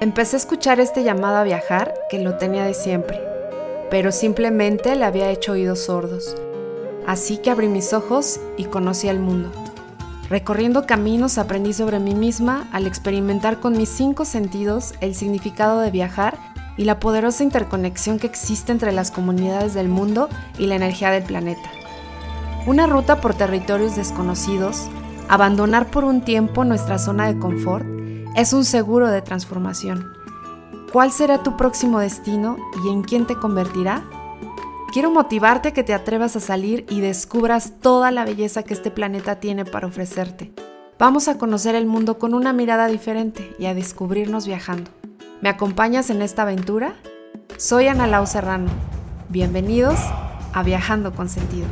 Empecé a escuchar este llamado a viajar que lo tenía de siempre, pero simplemente le había hecho oídos sordos. Así que abrí mis ojos y conocí el mundo. Recorriendo caminos aprendí sobre mí misma al experimentar con mis cinco sentidos el significado de viajar y la poderosa interconexión que existe entre las comunidades del mundo y la energía del planeta. Una ruta por territorios desconocidos, abandonar por un tiempo nuestra zona de confort, es un seguro de transformación. ¿Cuál será tu próximo destino y en quién te convertirá? Quiero motivarte a que te atrevas a salir y descubras toda la belleza que este planeta tiene para ofrecerte. Vamos a conocer el mundo con una mirada diferente y a descubrirnos viajando. ¿Me acompañas en esta aventura? Soy Ana Lau Serrano. Bienvenidos a Viajando con Sentido.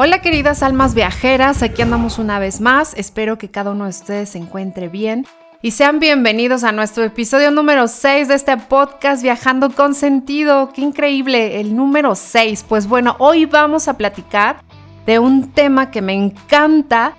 Hola queridas almas viajeras, aquí andamos una vez más. Espero que cada uno de ustedes se encuentre bien y sean bienvenidos a nuestro episodio número 6 de este podcast Viajando con Sentido. ¡Qué increíble! El número 6. Pues bueno, hoy vamos a platicar de un tema que me encanta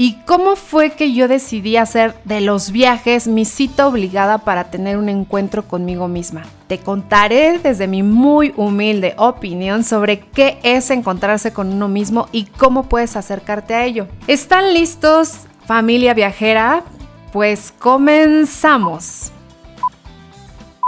y cómo fue que yo decidí hacer de los viajes mi cita obligada para tener un encuentro conmigo misma. Te contaré desde mi muy humilde opinión sobre qué es encontrarse con uno mismo y cómo puedes acercarte a ello. ¿Están listos, familia viajera? Pues comenzamos.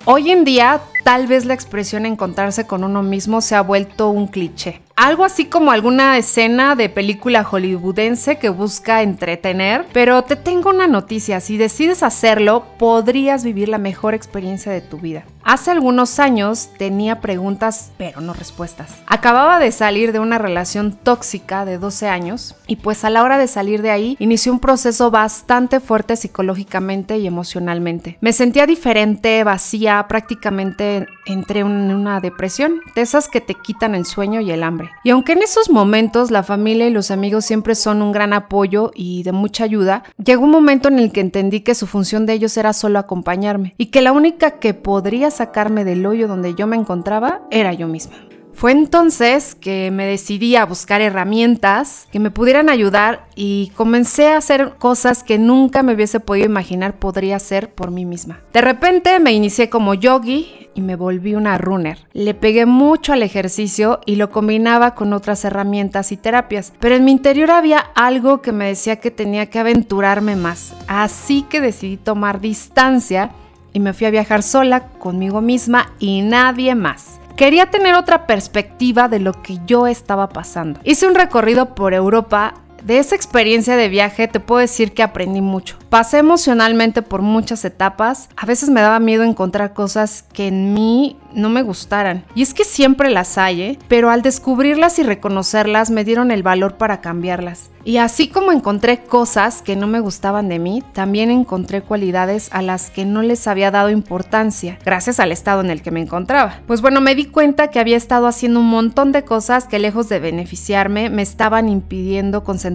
Hoy en día, tal vez la expresión encontrarse con uno mismo se ha vuelto un cliché. Algo así como alguna escena de película hollywoodense que busca entretener, pero te tengo una noticia, si decides hacerlo, podrías vivir la mejor experiencia de tu vida. Hace algunos años tenía preguntas, pero no respuestas. Acababa de salir de una relación tóxica de 12 años y pues a la hora de salir de ahí inició un proceso bastante fuerte psicológicamente y emocionalmente. Me sentía diferente, vacía, prácticamente entré en una depresión, de esas que te quitan el sueño y el hambre. Y aunque en esos momentos la familia y los amigos siempre son un gran apoyo y de mucha ayuda, llegó un momento en el que entendí que su función de ellos era solo acompañarme y que la única que podría sacarme del hoyo donde yo me encontraba era yo misma. Fue entonces que me decidí a buscar herramientas que me pudieran ayudar y comencé a hacer cosas que nunca me hubiese podido imaginar podría hacer por mí misma. De repente me inicié como yogi y me volví una runner. Le pegué mucho al ejercicio y lo combinaba con otras herramientas y terapias, pero en mi interior había algo que me decía que tenía que aventurarme más. Así que decidí tomar distancia y me fui a viajar sola conmigo misma y nadie más. Quería tener otra perspectiva de lo que yo estaba pasando. Hice un recorrido por Europa. De esa experiencia de viaje te puedo decir que aprendí mucho. Pasé emocionalmente por muchas etapas. A veces me daba miedo encontrar cosas que en mí no me gustaran. Y es que siempre las hay, ¿eh? pero al descubrirlas y reconocerlas me dieron el valor para cambiarlas. Y así como encontré cosas que no me gustaban de mí, también encontré cualidades a las que no les había dado importancia, gracias al estado en el que me encontraba. Pues bueno, me di cuenta que había estado haciendo un montón de cosas que lejos de beneficiarme, me estaban impidiendo concentrarme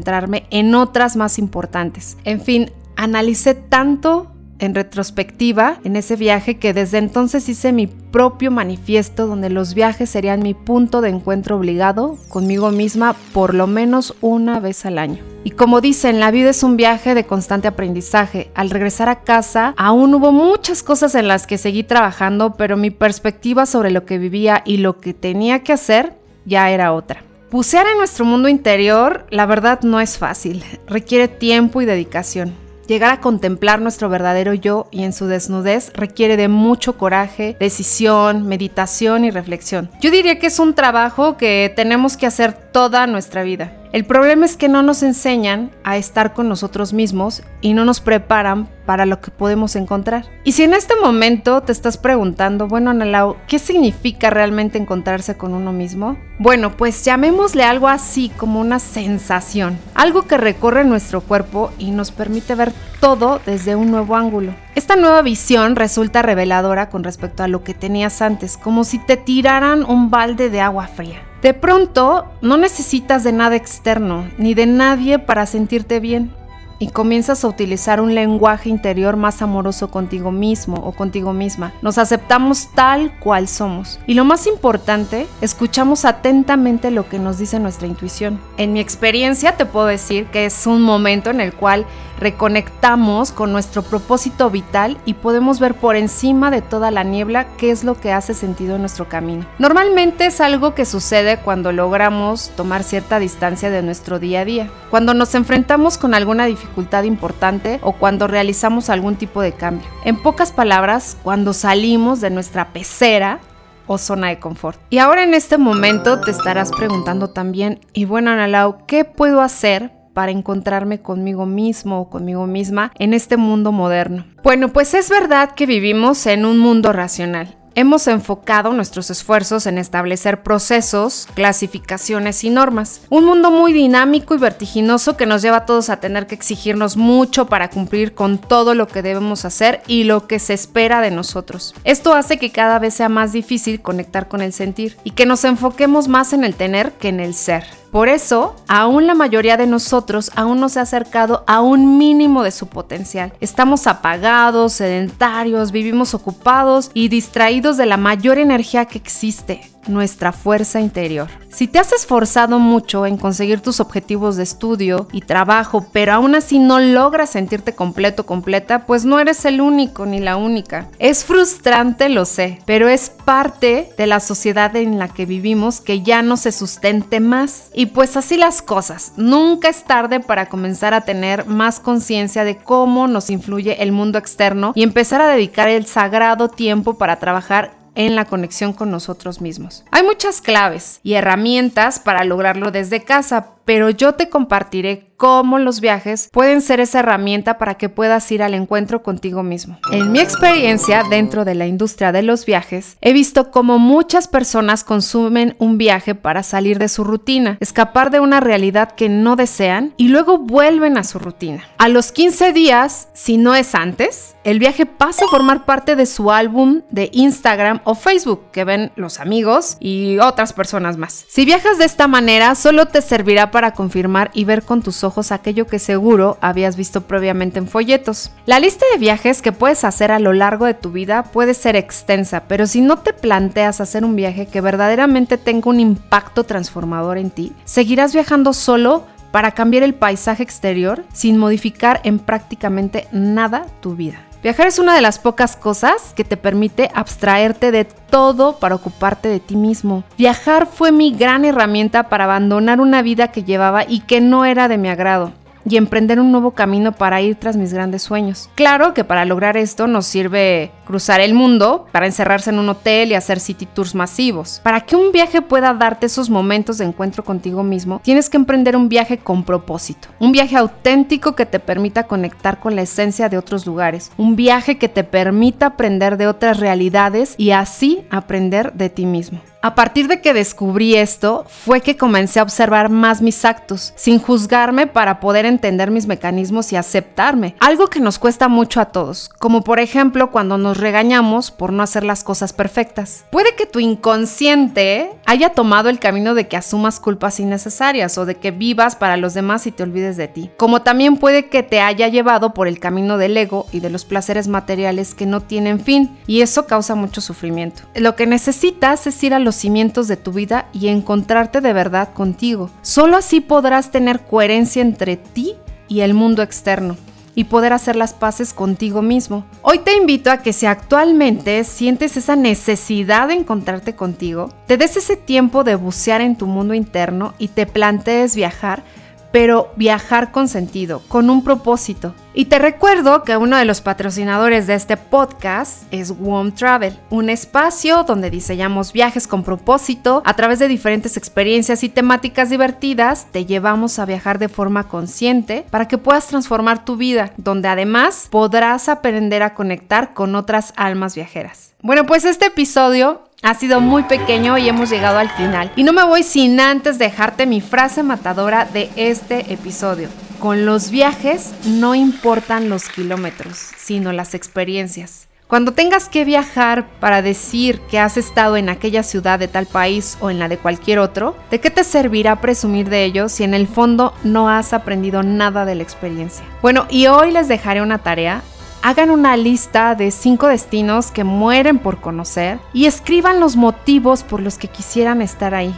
en otras más importantes. En fin, analicé tanto en retrospectiva en ese viaje que desde entonces hice mi propio manifiesto donde los viajes serían mi punto de encuentro obligado conmigo misma por lo menos una vez al año. Y como dicen, la vida es un viaje de constante aprendizaje. Al regresar a casa, aún hubo muchas cosas en las que seguí trabajando, pero mi perspectiva sobre lo que vivía y lo que tenía que hacer ya era otra. Bucear en nuestro mundo interior, la verdad, no es fácil. Requiere tiempo y dedicación. Llegar a contemplar nuestro verdadero yo y en su desnudez requiere de mucho coraje, decisión, meditación y reflexión. Yo diría que es un trabajo que tenemos que hacer toda nuestra vida. El problema es que no nos enseñan a estar con nosotros mismos y no nos preparan para lo que podemos encontrar. Y si en este momento te estás preguntando, bueno, Analao, ¿qué significa realmente encontrarse con uno mismo? Bueno, pues llamémosle algo así como una sensación, algo que recorre nuestro cuerpo y nos permite ver todo desde un nuevo ángulo. Esta nueva visión resulta reveladora con respecto a lo que tenías antes, como si te tiraran un balde de agua fría. De pronto, no necesitas de nada externo ni de nadie para sentirte bien. y comienzas a utilizar un lenguaje interior más amoroso contigo mismo o contigo misma. Nos aceptamos tal cual somos. Y lo más importante, escuchamos atentamente lo que nos dice nuestra intuición. En mi experiencia te puedo decir que es un momento en el cual reconectamos con nuestro propósito vital y podemos ver por encima de toda la niebla qué es lo que hace sentido en nuestro camino. Normalmente es algo que sucede cuando logramos tomar cierta distancia de nuestro día a día, cuando nos enfrentamos con alguna dificultad importante o cuando realizamos algún tipo de cambio. En pocas palabras, cuando salimos de nuestra pecera o zona de confort. Y ahora en este momento te estarás preguntando también, y bueno, Analao, ¿qué puedo hacer para encontrarme conmigo mismo o conmigo misma en este mundo moderno? Bueno, pues es verdad que vivimos en un mundo racional hemos enfocado nuestros esfuerzos en establecer procesos, clasificaciones y normas. Un mundo muy dinámico y vertiginoso que nos lleva a todos a tener que exigirnos mucho para cumplir con todo lo que debemos hacer y lo que se espera de nosotros. Esto hace que cada vez sea más difícil conectar con el sentir y que nos enfoquemos más en el tener que en el ser. Por eso, aún la mayoría de nosotros aún no se ha acercado a un mínimo de su potencial. Estamos apagados, sedentarios, vivimos ocupados y distraídos de la mayor energía que existe, nuestra fuerza interior. Si te has esforzado mucho en conseguir tus objetivos de estudio y trabajo, pero aún así no logras sentirte completo, completa, pues no eres el único ni la única. Es frustrante, lo sé, pero es parte de la sociedad en la que vivimos que ya no se sustente más. Y pues así las cosas. Nunca es tarde para comenzar a tener más conciencia de cómo nos influye el mundo externo y empezar a dedicar el sagrado tiempo para trabajar en la conexión con nosotros mismos. Hay muchas claves y herramientas para lograrlo desde casa, pero yo te compartiré cómo los viajes pueden ser esa herramienta para que puedas ir al encuentro contigo mismo. En mi experiencia dentro de la industria de los viajes, he visto cómo muchas personas consumen un viaje para salir de su rutina, escapar de una realidad que no desean y luego vuelven a su rutina. A los 15 días, si no es antes, el viaje pasa a formar parte de su álbum de Instagram o Facebook que ven los amigos y otras personas más. Si viajas de esta manera, solo te servirá para confirmar y ver con tus ojos aquello que seguro habías visto previamente en folletos. La lista de viajes que puedes hacer a lo largo de tu vida puede ser extensa, pero si no te planteas hacer un viaje que verdaderamente tenga un impacto transformador en ti, seguirás viajando solo para cambiar el paisaje exterior sin modificar en prácticamente nada tu vida. Viajar es una de las pocas cosas que te permite abstraerte de todo para ocuparte de ti mismo. Viajar fue mi gran herramienta para abandonar una vida que llevaba y que no era de mi agrado y emprender un nuevo camino para ir tras mis grandes sueños. Claro que para lograr esto nos sirve cruzar el mundo, para encerrarse en un hotel y hacer city tours masivos. Para que un viaje pueda darte esos momentos de encuentro contigo mismo, tienes que emprender un viaje con propósito, un viaje auténtico que te permita conectar con la esencia de otros lugares, un viaje que te permita aprender de otras realidades y así aprender de ti mismo. A partir de que descubrí esto, fue que comencé a observar más mis actos, sin juzgarme para poder entender mis mecanismos y aceptarme, algo que nos cuesta mucho a todos, como por ejemplo cuando nos regañamos por no hacer las cosas perfectas. Puede que tu inconsciente haya tomado el camino de que asumas culpas innecesarias o de que vivas para los demás y te olvides de ti, como también puede que te haya llevado por el camino del ego y de los placeres materiales que no tienen fin, y eso causa mucho sufrimiento. Lo que necesitas es ir a los cimientos de tu vida y encontrarte de verdad contigo. Solo así podrás tener coherencia entre ti y el mundo externo y poder hacer las paces contigo mismo. Hoy te invito a que si actualmente sientes esa necesidad de encontrarte contigo, te des ese tiempo de bucear en tu mundo interno y te plantees viajar pero viajar con sentido, con un propósito. Y te recuerdo que uno de los patrocinadores de este podcast es Warm Travel, un espacio donde diseñamos viajes con propósito. A través de diferentes experiencias y temáticas divertidas, te llevamos a viajar de forma consciente para que puedas transformar tu vida, donde además podrás aprender a conectar con otras almas viajeras. Bueno, pues este episodio ha sido muy pequeño y hemos llegado al final. Y no me voy sin antes dejarte mi frase matadora de este episodio. Con los viajes no importan los kilómetros, sino las experiencias. Cuando tengas que viajar para decir que has estado en aquella ciudad de tal país o en la de cualquier otro, ¿de qué te servirá presumir de ello si en el fondo no has aprendido nada de la experiencia? Bueno, y hoy les dejaré una tarea. Hagan una lista de cinco destinos que mueren por conocer y escriban los motivos por los que quisieran estar ahí.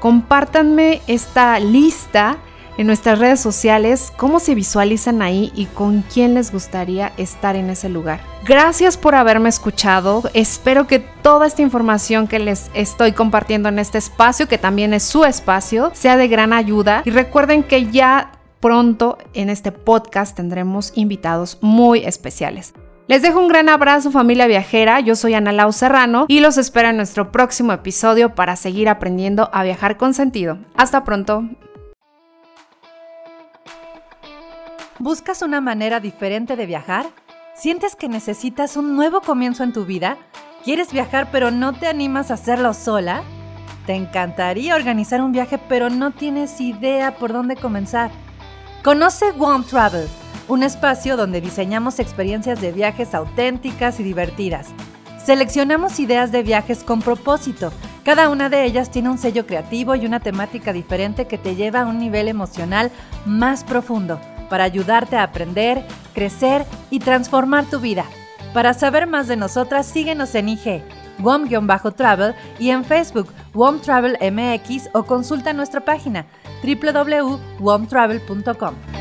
Compártanme esta lista en nuestras redes sociales cómo se visualizan ahí y con quién les gustaría estar en ese lugar. Gracias por haberme escuchado. Espero que toda esta información que les estoy compartiendo en este espacio, que también es su espacio, sea de gran ayuda. Y recuerden que ya pronto en este podcast tendremos invitados muy especiales. Les dejo un gran abrazo familia viajera, yo soy Ana Lau Serrano y los espero en nuestro próximo episodio para seguir aprendiendo a viajar con sentido. Hasta pronto. ¿Buscas una manera diferente de viajar? ¿Sientes que necesitas un nuevo comienzo en tu vida? ¿Quieres viajar pero no te animas a hacerlo sola? ¿Te encantaría organizar un viaje pero no tienes idea por dónde comenzar? Conoce One Travel, un espacio donde diseñamos experiencias de viajes auténticas y divertidas. Seleccionamos ideas de viajes con propósito. Cada una de ellas tiene un sello creativo y una temática diferente que te lleva a un nivel emocional más profundo para ayudarte a aprender, crecer y transformar tu vida. Para saber más de nosotras, síguenos en IG, WOM-Travel y en Facebook, WOM Travel MX o consulta nuestra página www.womtravel.com.